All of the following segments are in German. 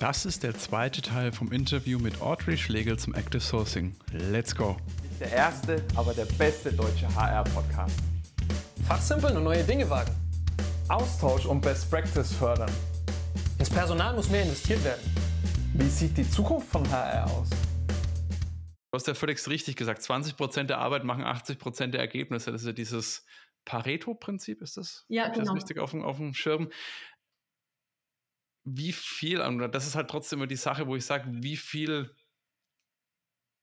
Das ist der zweite Teil vom Interview mit Audrey Schlegel zum Active Sourcing. Let's go! Der erste, aber der beste deutsche HR-Podcast. Fachsimpeln und neue Dinge wagen. Austausch und Best Practice fördern. Ins Personal muss mehr investiert werden. Wie sieht die Zukunft von HR aus? Du hast ja völlig richtig gesagt, 20% der Arbeit machen 80% der Ergebnisse. Das ist ja dieses Pareto-Prinzip, ist das? Ja, Hab genau. Das richtig auf dem, auf dem Schirm. Wie viel, und das ist halt trotzdem immer die Sache, wo ich sage, wie viel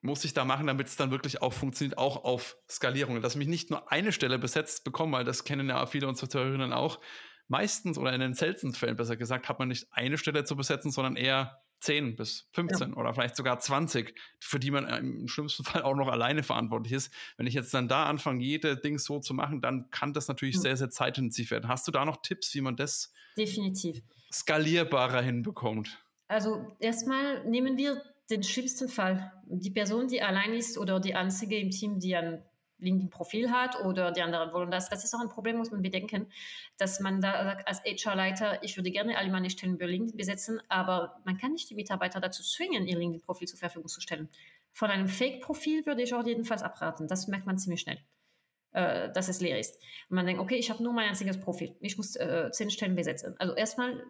muss ich da machen, damit es dann wirklich auch funktioniert, auch auf Skalierung. Dass ich mich nicht nur eine Stelle besetzt bekomme, weil das kennen ja viele unserer Zuhörerinnen auch. Meistens oder in den seltensten Fällen besser gesagt, hat man nicht eine Stelle zu besetzen, sondern eher 10 bis 15 ja. oder vielleicht sogar 20, für die man im schlimmsten Fall auch noch alleine verantwortlich ist. Wenn ich jetzt dann da anfange, jede Ding so zu machen, dann kann das natürlich mhm. sehr, sehr zeitintensiv werden. Hast du da noch Tipps, wie man das definitiv skalierbarer hinbekommt? Also erstmal nehmen wir den schlimmsten Fall. Die Person, die allein ist oder die einzige im Team, die ein LinkedIn-Profil hat oder die anderen wollen das. Das ist auch ein Problem, muss man bedenken, dass man da sagt, als HR-Leiter, ich würde gerne alle meine Stellen über LinkedIn besetzen, aber man kann nicht die Mitarbeiter dazu zwingen, ihr LinkedIn-Profil zur Verfügung zu stellen. Von einem Fake-Profil würde ich auch jedenfalls abraten. Das merkt man ziemlich schnell, äh, dass es leer ist. Und man denkt, okay, ich habe nur mein einziges Profil. Ich muss äh, zehn Stellen besetzen. Also erstmal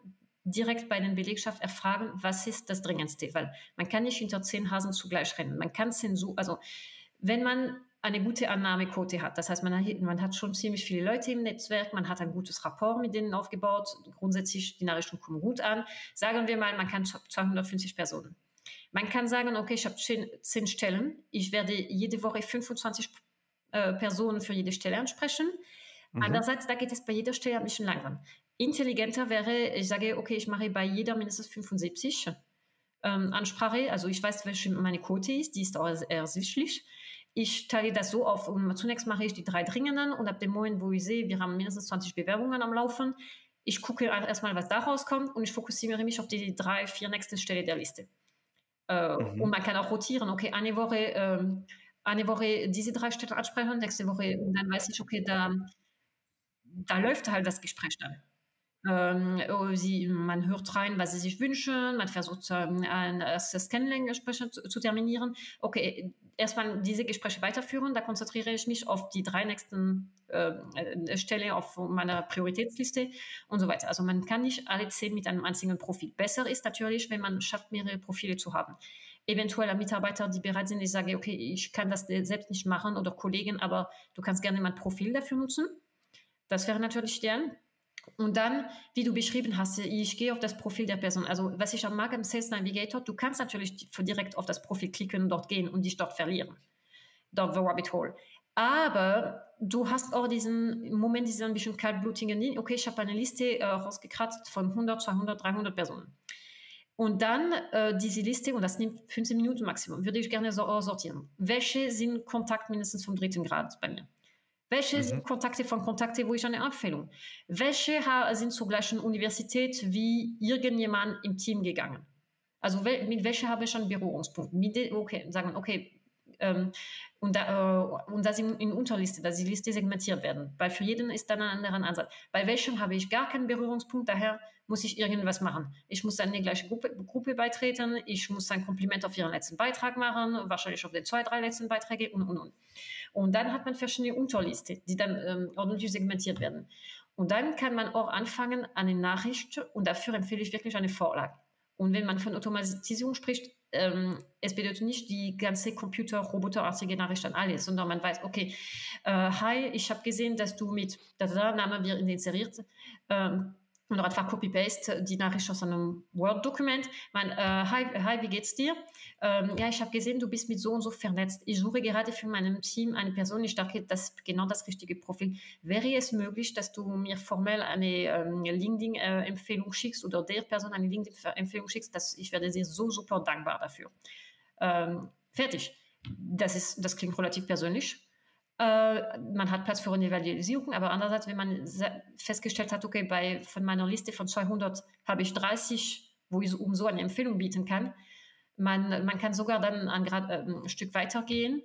direkt bei den Belegschaft erfragen, was ist das Dringendste, weil man kann nicht hinter zehn Hasen zugleich rennen. Man kann Zensur, also wenn man eine gute Annahmequote hat. Das heißt, man hat, man hat schon ziemlich viele Leute im Netzwerk, man hat ein gutes Rapport mit denen aufgebaut. Grundsätzlich, die Nachrichten kommen gut an. Sagen wir mal, man kann 250 Personen. Man kann sagen, okay, ich habe 10 Stellen, ich werde jede Woche 25 äh, Personen für jede Stelle ansprechen. Mhm. Andererseits, da geht es bei jeder Stelle ein bisschen langsam. Intelligenter wäre, ich sage, okay, ich mache bei jeder mindestens 75 ähm, Ansprache. Also ich weiß, welche meine Quote ist, die ist auch ersichtlich. Ich teile das so auf. Und zunächst mache ich die drei dringenden und ab dem Moment, wo ich sehe, wir haben mindestens 20 Bewerbungen am Laufen, ich gucke erstmal, was da rauskommt und ich fokussiere mich auf die drei, vier nächsten Stelle der Liste. Äh, mhm. Und man kann auch rotieren. Okay, eine Woche, ähm, eine Woche diese drei Städte ansprechen, nächste Woche und dann weiß ich, okay, da, da läuft halt das Gespräch dann. Ähm, oh, sie, man hört rein, was sie sich wünschen, man versucht ähm, ein erstes Kennenlerngespräch zu, zu, terminieren. Okay, erstmal diese Gespräche weiterführen, da konzentriere ich mich auf die drei nächsten äh, Stelle auf meiner Prioritätsliste und so weiter. Also man kann nicht alle zehn mit einem einzigen Profil. Besser ist natürlich, wenn man schafft, mehrere Profile zu haben. Eventuell Mitarbeiter, die bereit sind, ich sage, okay, ich kann das selbst nicht machen oder Kollegen, aber du kannst gerne mein Profil dafür nutzen. Das wäre natürlich der. Und dann, wie du beschrieben hast, ich gehe auf das Profil der Person. Also was ich am mag im Sales Navigator, du kannst natürlich direkt auf das Profil klicken dort gehen und dich dort verlieren. Dort the Rabbit Hole. Aber du hast auch diesen Moment, diesen ein bisschen kaltblutigen, okay, ich habe eine Liste äh, rausgekratzt von 100, 200, 300 Personen. Und dann äh, diese Liste, und das nimmt 15 Minuten Maximum, würde ich gerne so sortieren. Welche sind Kontakt mindestens vom dritten Grad bei mir? Welche mhm. sind Kontakte von Kontakte, wo ich eine Empfehlung? Welche sind zur gleichen Universität wie irgendjemand im Team gegangen? Also mit welcher habe ich einen Berührungspunkt? Mit okay, sagen, okay, ähm, und, da, äh, und das in, in Unterliste, dass die Liste segmentiert werden. Weil für jeden ist dann ein anderer Ansatz. Bei welchem habe ich gar keinen Berührungspunkt, daher muss ich irgendwas machen. Ich muss dann in die gleiche Gruppe, Gruppe beitreten, ich muss ein Kompliment auf ihren letzten Beitrag machen, wahrscheinlich auf den zwei, drei letzten Beiträge und, und, und. Und dann hat man verschiedene Unterliste, die dann ähm, ordentlich segmentiert werden. Und dann kann man auch anfangen, eine Nachricht, und dafür empfehle ich wirklich eine Vorlage. Und wenn man von Automatisierung spricht, ähm, es bedeutet nicht die ganze Computer-Roboterartige Nachricht an alles, sondern man weiß, okay, äh, hi, ich habe gesehen, dass du mit, da, da Name wird inseriert, ähm, und einfach Copy-Paste die Nachricht aus einem Word-Dokument. Man, äh, hi, hi, wie geht's dir? Ähm, ja, ich habe gesehen, du bist mit so und so vernetzt. Ich suche gerade für meinem Team eine Person. Ich dachte, das ist genau das richtige Profil. Wäre es möglich, dass du mir formell eine ähm, LinkedIn-Empfehlung schickst oder der Person eine LinkedIn-Empfehlung schickst? Das, ich werde dir so super dankbar dafür. Ähm, fertig. Das ist, das klingt relativ persönlich. Äh, man hat Platz für eine Evaluierung, aber andererseits, wenn man festgestellt hat, okay, bei, von meiner Liste von 200 habe ich 30, wo ich um so eine Empfehlung bieten kann, man, man kann sogar dann ein, ein Stück weitergehen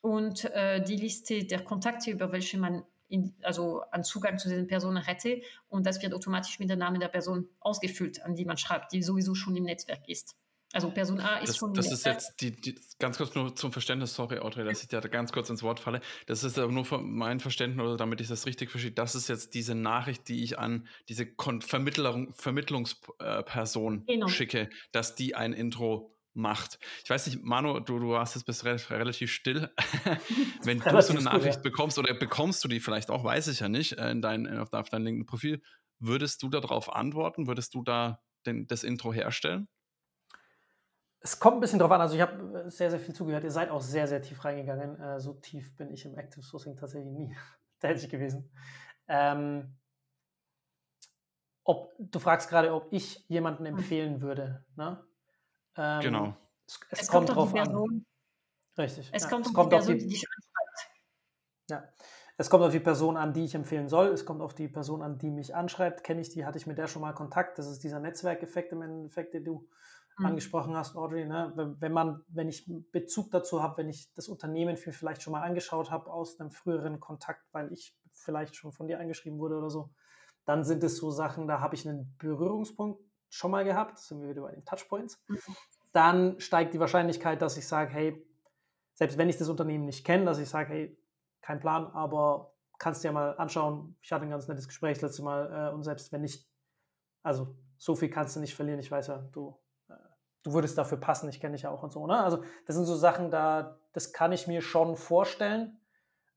und äh, die Liste der Kontakte, über welche man in, also an Zugang zu diesen Personen hätte. Und das wird automatisch mit dem Namen der Person ausgefüllt, an die man schreibt, die sowieso schon im Netzwerk ist. Also Person A ist das, schon. Das ist jetzt die, die, ganz kurz nur zum Verständnis, sorry, Audrey, dass ich dir da ganz kurz ins Wort falle. Das ist aber nur für mein Verständnis oder damit ich das richtig verstehe. Das ist jetzt diese Nachricht, die ich an diese Kon Vermittlerung, Vermittlungsperson genau. schicke, dass die ein Intro macht. Ich weiß nicht, Manu, du, du warst jetzt bis relativ still. Wenn du so eine Nachricht gut, ja. bekommst oder bekommst du die vielleicht auch, weiß ich ja nicht, in dein, auf deinem LinkedIn-Profil, würdest du darauf antworten? Würdest du da den, das Intro herstellen? Es kommt ein bisschen drauf an. Also ich habe äh, sehr, sehr viel zugehört. Ihr seid auch sehr, sehr tief reingegangen. Äh, so tief bin ich im Active Sourcing tatsächlich nie tätig gewesen. Ähm, ob, du fragst gerade, ob ich jemanden hm. empfehlen würde. Ne? Ähm, genau. Es, es, es kommt, kommt drauf an. Richtig. Es ja. kommt, es kommt auf die, Person, die dich anschreibt. Ja. Es kommt auf die Person an, die ich empfehlen soll. Es kommt auf die Person an, die mich anschreibt. Kenne ich die? Hatte ich mit der schon mal Kontakt? Das ist dieser Netzwerkeffekt im Endeffekt, den du mhm. angesprochen hast, Audrey. Ne? Wenn, wenn, man, wenn ich Bezug dazu habe, wenn ich das Unternehmen vielleicht schon mal angeschaut habe aus einem früheren Kontakt, weil ich vielleicht schon von dir angeschrieben wurde oder so, dann sind es so Sachen, da habe ich einen Berührungspunkt schon mal gehabt, sind wir wieder bei den Touchpoints. Mhm. Dann steigt die Wahrscheinlichkeit, dass ich sage, hey, selbst wenn ich das Unternehmen nicht kenne, dass ich sage, hey, kein Plan, aber kannst dir ja mal anschauen. Ich hatte ein ganz nettes Gespräch das letzte Mal äh, und selbst wenn nicht, also so viel kannst du nicht verlieren. Ich weiß ja, du du würdest dafür passen, ich kenne dich ja auch und so. Ne? Also das sind so Sachen, da, das kann ich mir schon vorstellen.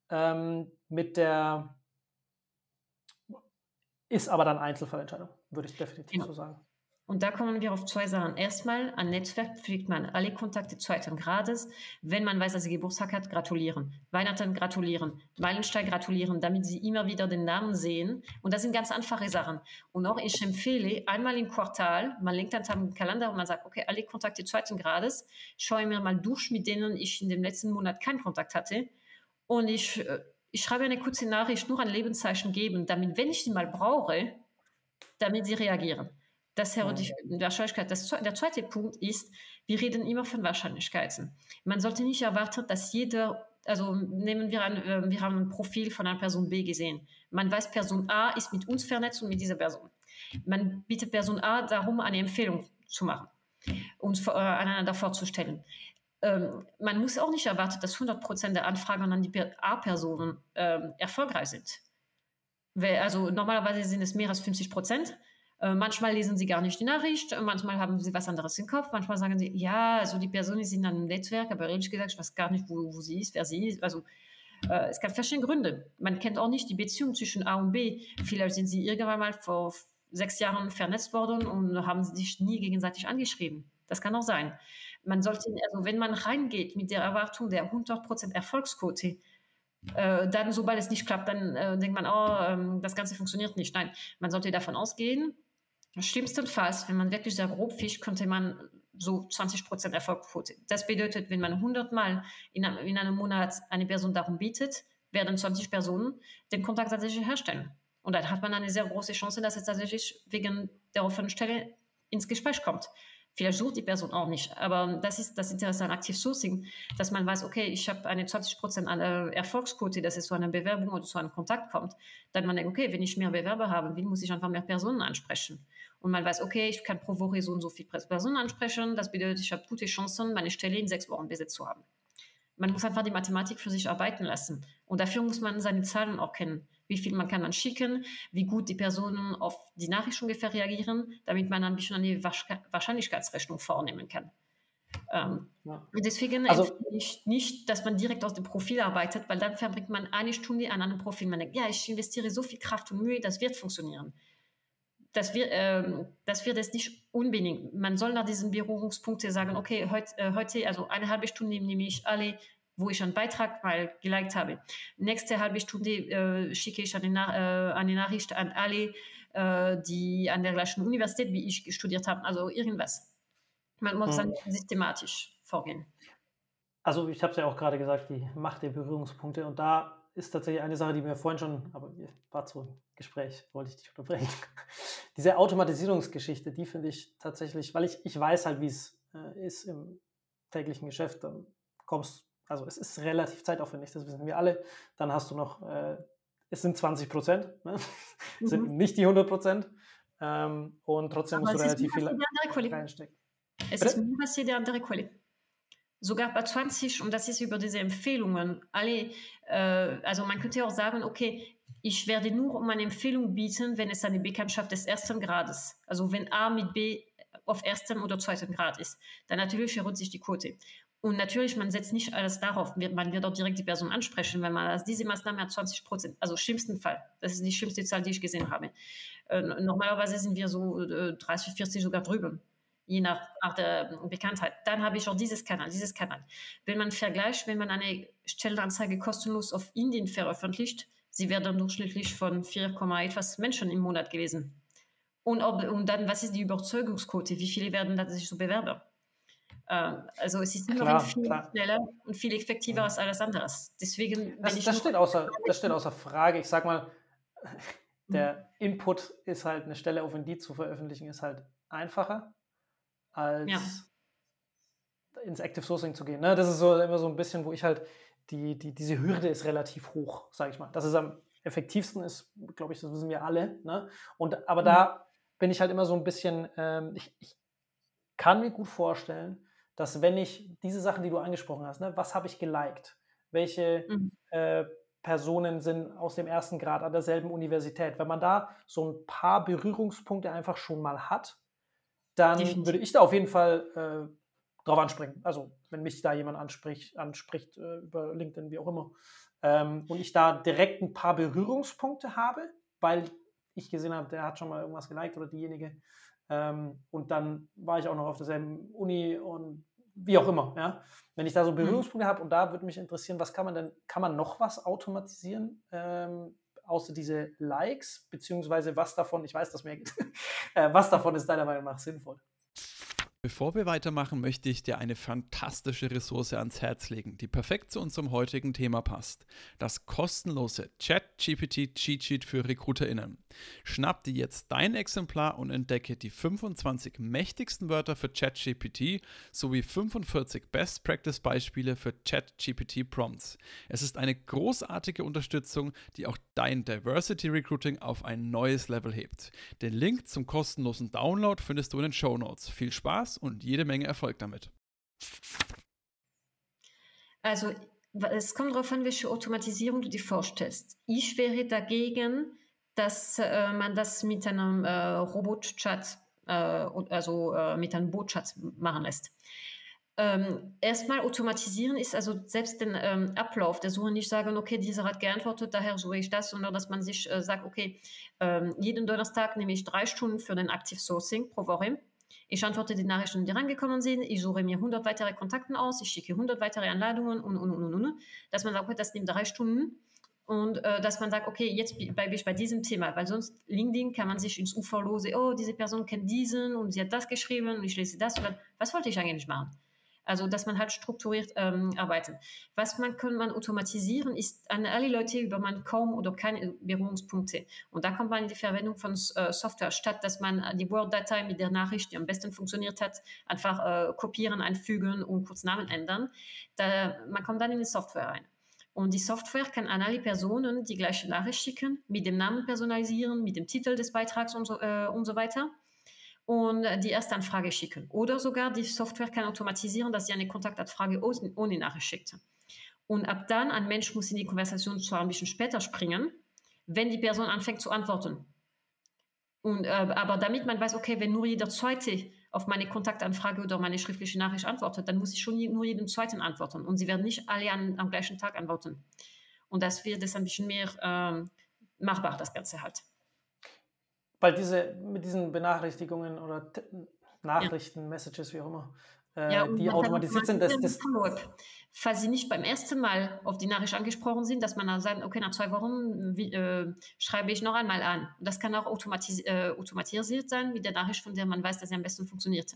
Ähm, mit der ist aber dann Einzelfallentscheidung, würde ich definitiv genau. so sagen. Und da kommen wir auf zwei Sachen. Erstmal, an Netzwerk pflegt man alle Kontakte zweiten Grades. Wenn man weiß, dass sie Geburtstag hat, gratulieren. Weihnachten gratulieren. Meilenstein gratulieren, damit sie immer wieder den Namen sehen. Und das sind ganz einfache Sachen. Und auch ich empfehle, einmal im Quartal, man lenkt dann am Kalender und man sagt, okay, alle Kontakte zweiten Grades, schaue mir mal durch, mit denen ich in dem letzten Monat keinen Kontakt hatte. Und ich, äh, ich schreibe eine kurze Nachricht, nur ein Lebenszeichen geben, damit, wenn ich die mal brauche, damit sie reagieren. Das wäre die Wahrscheinlichkeit. Das, der zweite Punkt ist, wir reden immer von Wahrscheinlichkeiten. Man sollte nicht erwarten, dass jeder, also nehmen wir an, äh, wir haben ein Profil von einer Person B gesehen. Man weiß, Person A ist mit uns vernetzt und mit dieser Person. Man bittet Person A darum, eine Empfehlung zu machen, uns äh, aneinander vorzustellen. Ähm, man muss auch nicht erwarten, dass 100% der Anfragen an die A-Personen ähm, erfolgreich sind. Also normalerweise sind es mehr als 50 Prozent. Äh, manchmal lesen sie gar nicht die Nachricht, äh, manchmal haben sie was anderes im Kopf, manchmal sagen sie, ja, also die Person ist in einem Netzwerk, aber ehrlich gesagt, ich weiß gar nicht, wo, wo sie ist, wer sie ist. Also äh, es gibt verschiedene Gründe. Man kennt auch nicht die Beziehung zwischen A und B. Vielleicht sind sie irgendwann mal vor sechs Jahren vernetzt worden und haben sich nie gegenseitig angeschrieben. Das kann auch sein. Man sollte, also wenn man reingeht mit der Erwartung der 100% Erfolgsquote, äh, dann, sobald es nicht klappt, dann äh, denkt man, oh, ähm, das Ganze funktioniert nicht. Nein, man sollte davon ausgehen, Schlimmstenfalls, wenn man wirklich sehr grob fischt, könnte man so 20% Erfolgsquote. Das bedeutet, wenn man 100 Mal in einem, in einem Monat eine Person darum bietet, werden 20 Personen den Kontakt tatsächlich herstellen. Und dann hat man eine sehr große Chance, dass es tatsächlich wegen der offenen Stelle ins Gespräch kommt. Vielleicht sucht die Person auch nicht, aber das ist das Interesse an Active Sourcing, dass man weiß, okay, ich habe eine 20% Erfolgsquote, dass es zu einer Bewerbung oder zu einem Kontakt kommt. Dann man denkt, okay, wenn ich mehr Bewerber habe, wie muss ich einfach mehr Personen ansprechen? Und man weiß, okay, ich kann pro Woche so und so viele Personen ansprechen. Das bedeutet, ich habe gute Chancen, meine Stelle in sechs Wochen besetzt zu haben. Man muss einfach die Mathematik für sich arbeiten lassen. Und dafür muss man seine Zahlen auch kennen wie viel man kann man schicken, wie gut die Personen auf die Nachricht ungefähr reagieren, damit man ein bisschen eine Wahrscheinlichkeitsrechnung vornehmen kann. Ähm, ja. Deswegen also, empfehle ich nicht, dass man direkt aus dem Profil arbeitet, weil dann verbringt man eine Stunde an einem Profil. Man denkt, ja, ich investiere so viel Kraft und Mühe, das wird funktionieren. Das wird, ähm, das wird es nicht unbedingt. Man soll nach diesen Berührungspunkten sagen, okay, heut, äh, heute, also eine halbe Stunde nehme ich alle wo ich einen Beitrag mal geliked habe. Nächste halbe Stunde äh, schicke ich eine, äh, eine, Nachricht an alle, äh, die an der gleichen Universität wie ich studiert haben. Also irgendwas. Man muss hm. dann systematisch vorgehen. Also ich habe es ja auch gerade gesagt, die Macht der Berührungspunkte. Und da ist tatsächlich eine Sache, die mir vorhin schon, aber war zu ein Gespräch, wollte ich dich unterbrechen. Diese Automatisierungsgeschichte, die finde ich tatsächlich, weil ich, ich weiß halt, wie es äh, ist im täglichen Geschäft, dann kommst also es ist relativ zeitaufwendig, das wissen wir alle. Dann hast du noch äh, es sind 20 Prozent, ne? Mhm. sind nicht die 100 Prozent. Ähm, und trotzdem Aber musst du relativ viel reinstecken. Es Bitte? ist mehr als jede andere Quali. Sogar bei 20, und das ist über diese Empfehlungen, alle, äh, also man könnte auch sagen, okay, ich werde nur meine Empfehlung bieten, wenn es eine Bekanntschaft des ersten Grades, also wenn A mit B auf erstem oder zweiten Grad ist, dann natürlich erhöht sich die Quote. Und natürlich, man setzt nicht alles darauf, man wird auch direkt die Person ansprechen, wenn man diese Maßnahme hat 20 Prozent, also schlimmsten Fall. Das ist die schlimmste Zahl, die ich gesehen habe. Äh, normalerweise sind wir so äh, 30, 40 sogar drüben je nach, nach der Bekanntheit. Dann habe ich auch dieses Kanal, dieses Kanal. Wenn man vergleicht, wenn man eine Stellenanzeige kostenlos auf Indien veröffentlicht, sie wird dann durchschnittlich von 4, etwas Menschen im Monat gelesen. Und, ob, und dann, was ist die Überzeugungsquote? Wie viele werden da sich so bewerben? Ähm, also es ist immer Klar, viel klar. schneller und viel effektiver Ja. als alles andere. Deswegen, Das, das, steht außer, das steht außer Frage. Ich sag mal, Mhm. der Input ist halt eine Stelle auf Indeed zu veröffentlichen, ist halt einfacher als Ja. ins Active Sourcing zu gehen. Ne? Das ist so immer so ein bisschen, wo ich halt die, die, diese Hürde ist relativ hoch, sage ich mal. Dass es am effektivsten ist, glaube ich, das wissen wir alle. Ne? Und, aber Mhm. da bin ich halt immer so ein bisschen, ähm, ich, ich kann mir gut vorstellen, dass wenn ich diese Sachen, die du angesprochen hast, ne, was habe ich geliked? Welche Mhm. äh, Personen sind aus dem ersten Grad an derselben Universität? Wenn man da so ein paar Berührungspunkte einfach schon mal hat, dann Definitiv. würde ich da auf jeden Fall äh, drauf anspringen. Also wenn mich da jemand anspricht, anspricht äh, über LinkedIn, wie auch immer, ähm, und ich da direkt ein paar Berührungspunkte habe, weil ich gesehen habe, der hat schon mal irgendwas geliked oder diejenige, ähm, und dann war ich auch noch auf derselben Uni und wie auch immer, ja. Wenn ich da so Berührungspunkte habe und da würde mich interessieren, was kann man denn, kann man noch was automatisieren, ähm, außer diese Likes, beziehungsweise was davon, ich weiß, dass mehr äh, was davon ist deiner Meinung nach sinnvoll? Bevor wir weitermachen, möchte ich dir eine fantastische Ressource ans Herz legen, die perfekt zu unserem heutigen Thema passt. Das kostenlose ChatGPT Cheat Sheet für RecruiterInnen. Schnapp dir jetzt dein Exemplar und entdecke die 25 mächtigsten Wörter für ChatGPT sowie 45 Best Practice Beispiele für ChatGPT Prompts. Es ist eine großartige Unterstützung, die auch dein Diversity Recruiting auf ein neues Level hebt. Den Link zum kostenlosen Download findest du in den Show Notes. Viel Spaß und jede Menge Erfolg damit. Also es kommt darauf an, welche Automatisierung du dir vorstellst. Ich wäre dagegen, dass äh, man das mit einem äh, Robot-Chat, äh, also äh, mit einem Bot-Chat machen lässt. Ähm, erstmal automatisieren ist also selbst den ähm, Ablauf der Suche nicht sagen, okay, dieser hat geantwortet, daher suche ich das, sondern dass man sich äh, sagt, okay, ähm, jeden Donnerstag nehme ich drei Stunden für den Active Sourcing pro Woche. Ich antworte die Nachrichten, die reingekommen sind. Ich suche mir 100 weitere Kontakte aus. Ich schicke 100 weitere Einladungen und, und, und, und, und. Dass man sagt, das nimmt drei Stunden. Und äh, dass man sagt, okay, jetzt bleibe ich bei diesem Thema, weil sonst LinkedIn kann man sich ins Uferlose, oh, diese Person kennt diesen und sie hat das geschrieben und ich lese das. Oder, was wollte ich eigentlich machen? Also, dass man halt strukturiert ähm, arbeitet. Was man kann man automatisieren, ist an alle Leute über man kaum oder keine Berührungspunkte. Und da kommt man in die Verwendung von äh, Software, statt dass man die Word-Datei mit der Nachricht, die am besten funktioniert hat, einfach äh, kopieren, einfügen und kurz Namen ändern. Da, man kommt dann in die Software rein. Und die Software kann an alle Personen die gleiche Nachricht schicken, mit dem Namen personalisieren, mit dem Titel des Beitrags und so, äh, und so weiter und die Erstanfrage schicken. Oder sogar die Software kann automatisieren, dass sie eine Kontaktanfrage ohne Nachricht schickt. Und ab dann, ein Mensch muss in die Konversation zwar ein bisschen später springen, wenn die Person anfängt zu antworten. Und, äh, aber damit man weiß, okay, wenn nur jeder Zweite auf meine Kontaktanfrage oder meine schriftliche Nachricht antwortet, dann muss ich schon nur jeden Zweiten antworten. Und sie werden nicht alle an, am gleichen Tag antworten. Und das wird es ein bisschen mehr ähm, machbar, das Ganze halt. Weil diese, mit diesen Benachrichtigungen oder Nachrichten, ja. Messages, wie auch immer, äh, ja, die automatisiert sind, das, das Falls Sie nicht beim ersten Mal auf die Nachricht angesprochen sind, dass man dann sagt, okay, nach zwei Wochen wie, äh, schreibe ich noch einmal an. Das kann auch automatis äh, automatisiert sein mit der Nachricht, von der man weiß, dass sie am besten funktioniert.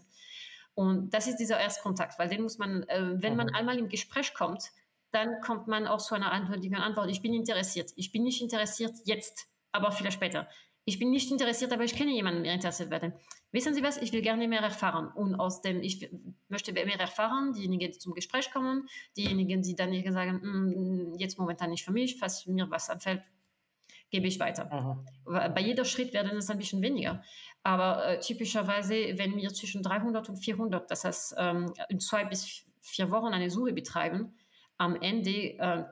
Und das ist dieser Erstkontakt, weil den muss man, äh, wenn mhm. man einmal im Gespräch kommt, dann kommt man auch zu einer eindeutigen Antwort. Ich bin interessiert. Ich bin nicht interessiert jetzt, aber vielleicht später. Ich bin nicht interessiert, aber ich kenne jemanden, der interessiert werden. Wissen Sie was? Ich will gerne mehr erfahren. Und aus dem, ich möchte mehr erfahren, diejenigen, die zum Gespräch kommen, diejenigen, die dann sagen, jetzt momentan nicht für mich, falls mir was anfällt, gebe ich weiter. Mhm. Bei jeder Schritt werden es ein bisschen weniger. Aber äh, typischerweise, wenn wir zwischen 300 und 400, das heißt ähm, in zwei bis vier Wochen eine Suche betreiben, am Ende äh,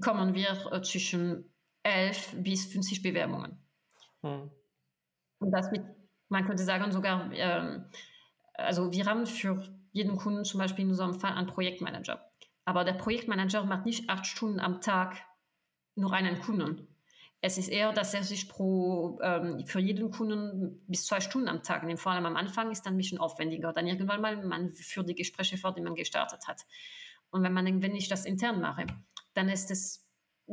kommen wir äh, zwischen 11 bis 50 Bewerbungen. Mhm. Und das mit, man könnte sagen, sogar, ähm, also wir haben für jeden Kunden zum Beispiel in unserem Fall einen Projektmanager. Aber der Projektmanager macht nicht acht Stunden am Tag nur einen Kunden. Es ist eher, dass er sich pro, ähm, für jeden Kunden bis zwei Stunden am Tag nimmt. Vor allem am Anfang ist dann ein bisschen aufwendiger. Dann irgendwann mal, man führt die Gespräche fort, die man gestartet hat. Und wenn man wenn ich das intern mache, dann ist es,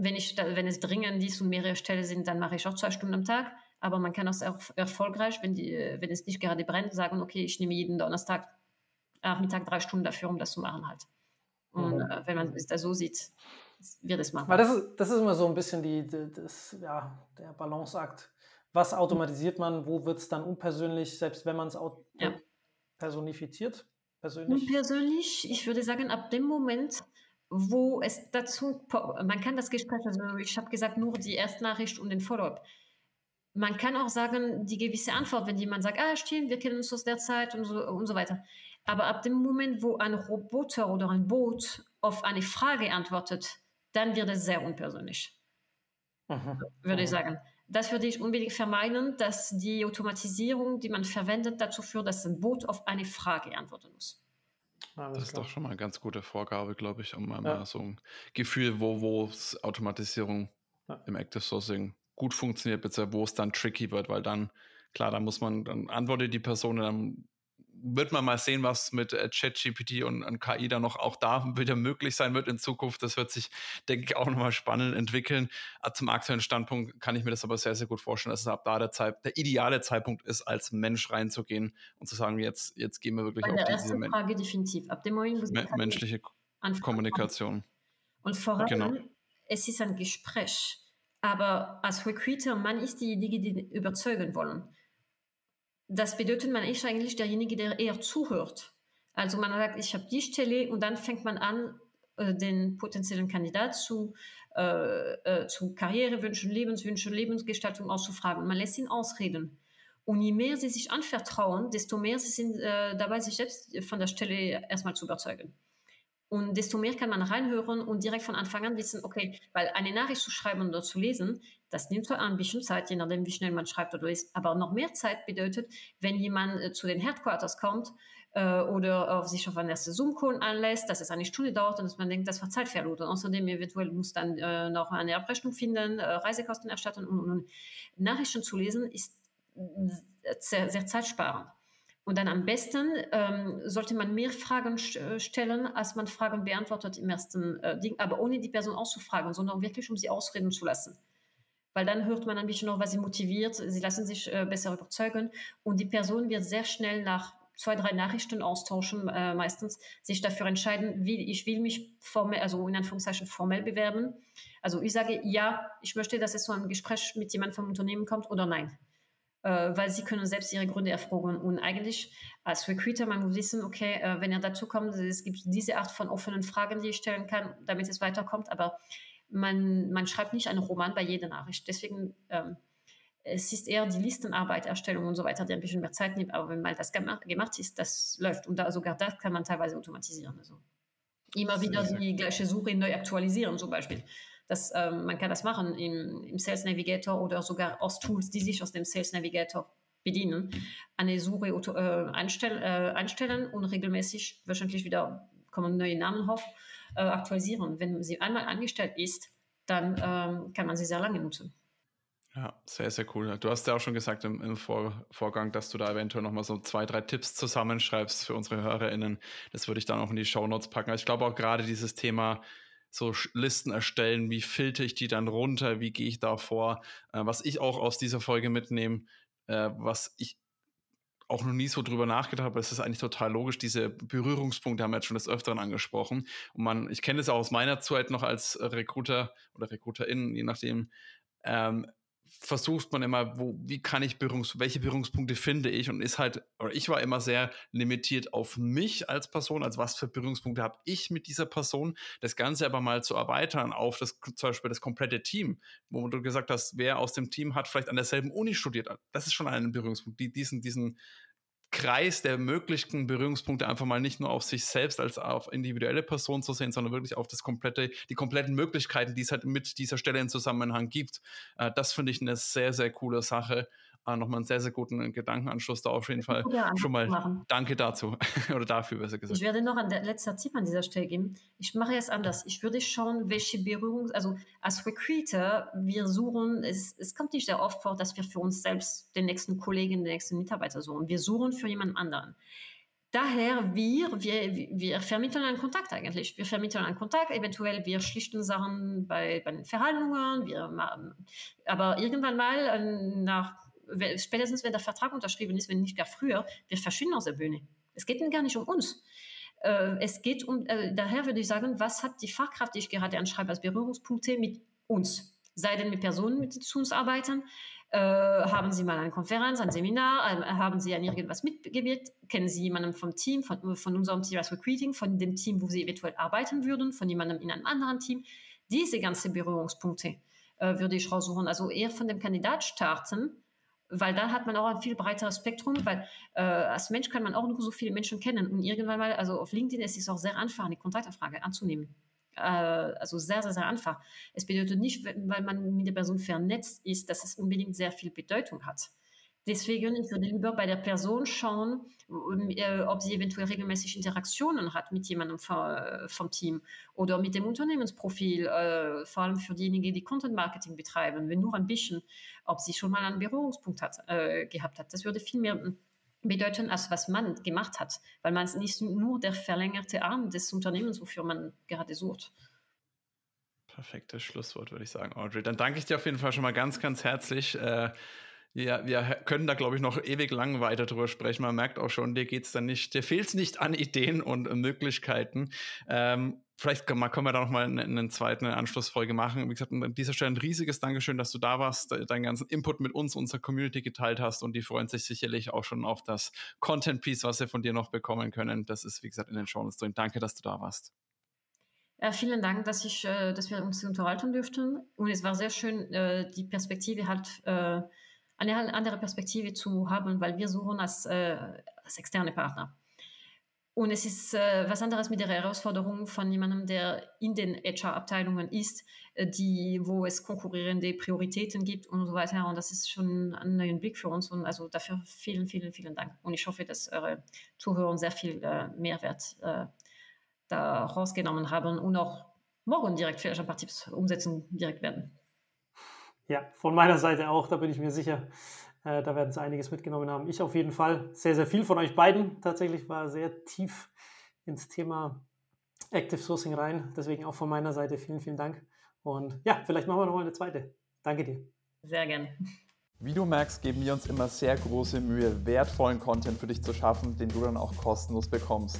wenn, ich, wenn es dringend ist und mehrere Stellen sind, dann mache ich auch zwei Stunden am Tag. Aber man kann auch erfolgreich, wenn, die, wenn es nicht gerade brennt, sagen, okay, ich nehme jeden Donnerstag Nachmittag drei Stunden dafür, um das zu machen halt. Und mhm. äh, wenn man es da so sieht, wird es machen. Weil das ist, das ist immer so ein bisschen die, die das, ja, der Balanceakt. Was automatisiert man, wo wird es dann unpersönlich, selbst wenn man es ja. personifiziert? Persönlich? Persönlich, ich würde sagen, ab dem Moment, wo es dazu, man kann das Gespräch, also ich habe gesagt, nur die Erstnachricht und den Follow-up. Man kann auch sagen, die gewisse Antwort, wenn jemand sagt, ah, stimmt, wir kennen uns aus der Zeit und so, und so weiter. Aber ab dem Moment, wo ein Roboter oder ein Boot auf eine Frage antwortet, dann wird es sehr unpersönlich. Mhm. Würde ich mhm. sagen. Das würde ich unbedingt vermeiden, dass die Automatisierung, die man verwendet, dazu führt, dass ein Boot auf eine Frage antworten muss. Alles das ist klar. doch schon mal eine ganz gute Vorgabe, glaube ich, um ja. so ein Gefühl, wo, wo Automatisierung ja. im Active Sourcing gut funktioniert, bitte, wo es dann tricky wird, weil dann, klar, da muss man, dann antwortet die Person, dann wird man mal sehen, was mit äh, ChatGPT und, und, KI dann noch auch da wieder möglich sein wird in Zukunft. Das wird sich, denke ich, auch nochmal spannend entwickeln. Ah, zum aktuellen Standpunkt kann ich mir das aber sehr, sehr gut vorstellen, dass es ab da der, Zeit, der ideale Zeitpunkt ist, als Mensch reinzugehen und zu sagen, jetzt, jetzt gehen wir wirklich Bei auf der diese Men Frage definitiv. Ab dem Moment, me menschliche Kommunikation. Und vor allem, genau. es ist ein Gespräch. Aber als Recruiter, man ist diejenige, die überzeugen wollen das bedeutet, man ist eigentlich derjenige, der eher zuhört. Also man sagt, ich habe die Stelle und dann fängt man an, äh, den potenziellen Kandidat zu, äh, äh, zu Karrierewünschen, Lebenswünschen, Lebensgestaltung auszufragen. Man lässt ihn ausreden. Und je mehr sie sich anvertrauen, desto mehr sie sind äh, dabei, sich selbst von der Stelle erstmal zu überzeugen. Und desto mehr kann man reinhören und direkt von Anfang an wissen, okay, weil eine Nachricht zu schreiben oder zu lesen, das nimmt zwar ein bisschen Zeit, je nachdem, wie schnell man schreibt oder liest, aber noch mehr Zeit bedeutet, wenn jemand äh, zu den Headquarters kommt äh, oder auf sich auf einen ersten Zoom-Call anlässt, dass es eine Stunde dauert und dass man denkt, das war Zeitverlust. Und außerdem eventuell muss dann äh, noch eine Abrechnung finden, äh, Reisekosten erstatten und, und, und, Nachrichten zu lesen ist sehr, sehr zeitsparend. Und dann am besten ähm, sollte man mehr Fragen äh, stellen, als man Fragen beantwortet im ersten äh, Ding, aber ohne die Person auszufragen, sondern wirklich, um sie ausreden zu lassen. Weil dann hört man ein bisschen noch, was sie motiviert, sie lassen sich äh, besser überzeugen und die Person wird sehr schnell nach zwei, drei Nachrichten austauschen, äh, meistens sich dafür entscheiden, wie ich will mich formell, also in Anführungszeichen formell bewerben. Also ich sage ja, ich möchte, dass es zu einem Gespräch mit jemandem vom Unternehmen kommt oder nein äh, weil sie können selbst ihre Gründe erfragen. Und eigentlich als Recruiter, man muss wissen, okay, äh, wenn er dazu kommt, es gibt diese Art von offenen Fragen, die ich stellen kann, damit es weiterkommt, aber man, man schreibt nicht einen Roman bei jeder Nachricht. Deswegen ähm, es ist eher die Listenarbeit, Erstellung und so weiter, die ein bisschen mehr Zeit nimmt. Aber wenn mal das gemacht, ist, das läuft. Und da, sogar das kann man teilweise automatisieren. Also immer wieder die gleiche Suche neu aktualisieren zum Beispiel. Das, ähm, man kann das machen im, im, Sales Navigator oder sogar aus Tools, die sich aus dem Sales Navigator bedienen. Eine Suche äh, einstell, äh, einstellen und regelmäßig wöchentlich wieder kommen neue Namen auf, äh, aktualisieren. Wenn sie einmal angestellt ist, dann ähm, kann man sie sehr lange nutzen. Ja, sehr, sehr cool. Du hast ja auch schon gesagt im, im Vor Vorgang, dass du da eventuell nochmal so zwei, drei Tipps zusammenschreibst für unsere HörerInnen. Das würde ich dann auch in die Show Notes packen. Ich glaube auch gerade dieses Thema so Listen erstellen, wie filter ich die dann runter, wie gehe ich da vor. Äh, was ich auch aus dieser Folge mitnehme, äh, was ich auch noch nie so drüber nachgedacht habe, es ist eigentlich total logisch. Diese Berührungspunkte haben wir jetzt schon des Öfteren angesprochen. Und man, ich kenne es auch aus meiner Zeit noch als Recruiter oder Recruiterin, je nachdem, ähm, versucht man immer, wo, wie kann ich Berührungs, welche Berührungspunkte finde ich? Und ist halt, oder ich war immer sehr limitiert auf mich als Person, also was für Berührungspunkte habe ich mit dieser Person, das Ganze aber mal zu erweitern auf das, zum Beispiel das komplette Team, wo du gesagt hast, wer aus dem Team hat vielleicht an derselben Uni studiert, das ist schon ein Berührungspunkt, die, diesen, diesen, Kreis der möglichen Berührungspunkte einfach mal nicht nur auf sich selbst als auf individuelle Person zu sehen, sondern wirklich auf das komplette, die kompletten Möglichkeiten, die es halt mit dieser Stelle in Zusammenhang gibt. Äh, das finde ich eine sehr, sehr coole Sache äh, nochmal einen sehr, sehr guten Gedankenanschluss da auf jeden Fall. Ja, Schon mal machen. danke dazu oder dafür, besser gesagt. Ich werde noch ein letzter Tipp an dieser Stelle geben. Ich mache es anders. Ich würde schauen, welche Berührung, also als Recruiter, wir suchen, es, es kommt nicht sehr oft vor, dass wir für uns selbst den nächsten Kollegen, den nächsten Mitarbeiter suchen. Wir suchen für jemand anderen. Daher, wir, wir, wir vermitteln einen Kontakt eigentlich. Wir vermitteln einen Kontakt, eventuell wir schlichten Sachen bei, bei den Verhandlungen, wir, aber irgendwann mal äh, nach spätestens wenn der Vertrag unterschrieben ist, wenn nicht gar früher, wir verschwinden aus der Bühne. Es geht gar nicht um uns. Äh, es geht um, äh, daher würde ich sagen, was hat die Fachkraft, die ich gerade anschreibe, als Berührungspunkte mit uns? Sei denn mit Personen, die zu uns arbeiten, äh, haben Sie mal eine Konferenz, ein Seminar? Äh, haben Sie an irgendwas mitgewirkt? Kennen Sie jemanden vom Team, von, von unserem Team als Recruiting, von dem Team, wo Sie eventuell arbeiten würden, von jemandem in einem anderen Team? Diese ganzen Berührungspunkte würde ich raussuchen. Also eher von dem Kandidat starten, weil dann hat man auch ein viel breiteres Spektrum, weil äh, als Mensch kann man auch nur so viele Menschen kennen und irgendwann mal, also auf LinkedIn ist es auch sehr einfach, eine Kontaktanfrage anzunehmen. Äh, also sehr, sehr, sehr einfach. Es bedeutet nicht, weil man mit der Person vernetzt ist, dass es unbedingt sehr viel Bedeutung hat. Deswegen, ich würde lieber bei der Person schauen, äh, ob sie eventuell regelmäßig Interaktionen hat mit jemandem äh, vom Team oder mit dem Unternehmensprofil, äh, vor allem für diejenigen, die Content Marketing betreiben, wenn nur ein bisschen, ob sie schon mal einen Berührungspunkt hat, gehabt hat. Das würde viel mehr bedeuten, als was man gemacht hat, weil man ist nicht nur der verlängerte Arm des Unternehmens, wofür man gerade sucht. Perfektes Schlusswort, würde ich sagen, Audrey. Dann danke ich dir auf jeden Fall schon mal ganz, ganz herzlich. Ja, wir können da, glaube ich, noch ewig lang weiter drüber sprechen. Man merkt auch schon, dir geht's dann nicht, dir fehlt es nicht an Ideen und äh, Möglichkeiten. Ähm, vielleicht können wir, wir da noch mal eine, eine zweite Anschlussfolge machen. Wie gesagt, an dieser Stelle ein riesiges Dankeschön, dass du da warst, deinen ganzen Input mit uns, unserer Community geteilt hast und die freuen sich sicherlich auch schon auf das Content-Piece, was sie von dir noch bekommen können. Das ist, wie gesagt, in den Show Notes drin. Danke, dass du da warst. Ja, vielen Dank, dass, ich, äh, dass wir uns unterhalten dürften. Und es war sehr schön, äh, die Perspektive halt eine andere Perspektive zu haben, weil wir suchen als, äh, als externe Partner. Und es ist äh, was anderes mit der Herausforderung von jemandem, der in den HR-Abteilungen ist, äh, die, wo es konkurrierende Prioritäten gibt und so weiter. Und das ist schon ein neuer Blick für uns. Und also dafür vielen, vielen, vielen Dank. Und ich hoffe, dass eure Zuhörer sehr viel äh, Mehrwert äh, da rausgenommen haben und auch morgen direkt paar Tipps umsetzen direkt werden. Ja, von meiner Seite auch, da bin ich mir sicher. Äh, da werden sie einiges mitgenommen haben. Ich auf jeden Fall. Sehr, sehr viel von euch beiden. Tatsächlich war sehr tief ins Thema Active Sourcing rein. Deswegen auch von meiner Seite vielen, vielen Dank. Und ja, vielleicht machen wir noch mal eine zweite. Danke dir. Sehr gerne. Wie du merkst, geben wir uns immer sehr große Mühe, wertvollen Content für dich zu schaffen, den du dann auch kostenlos bekommst.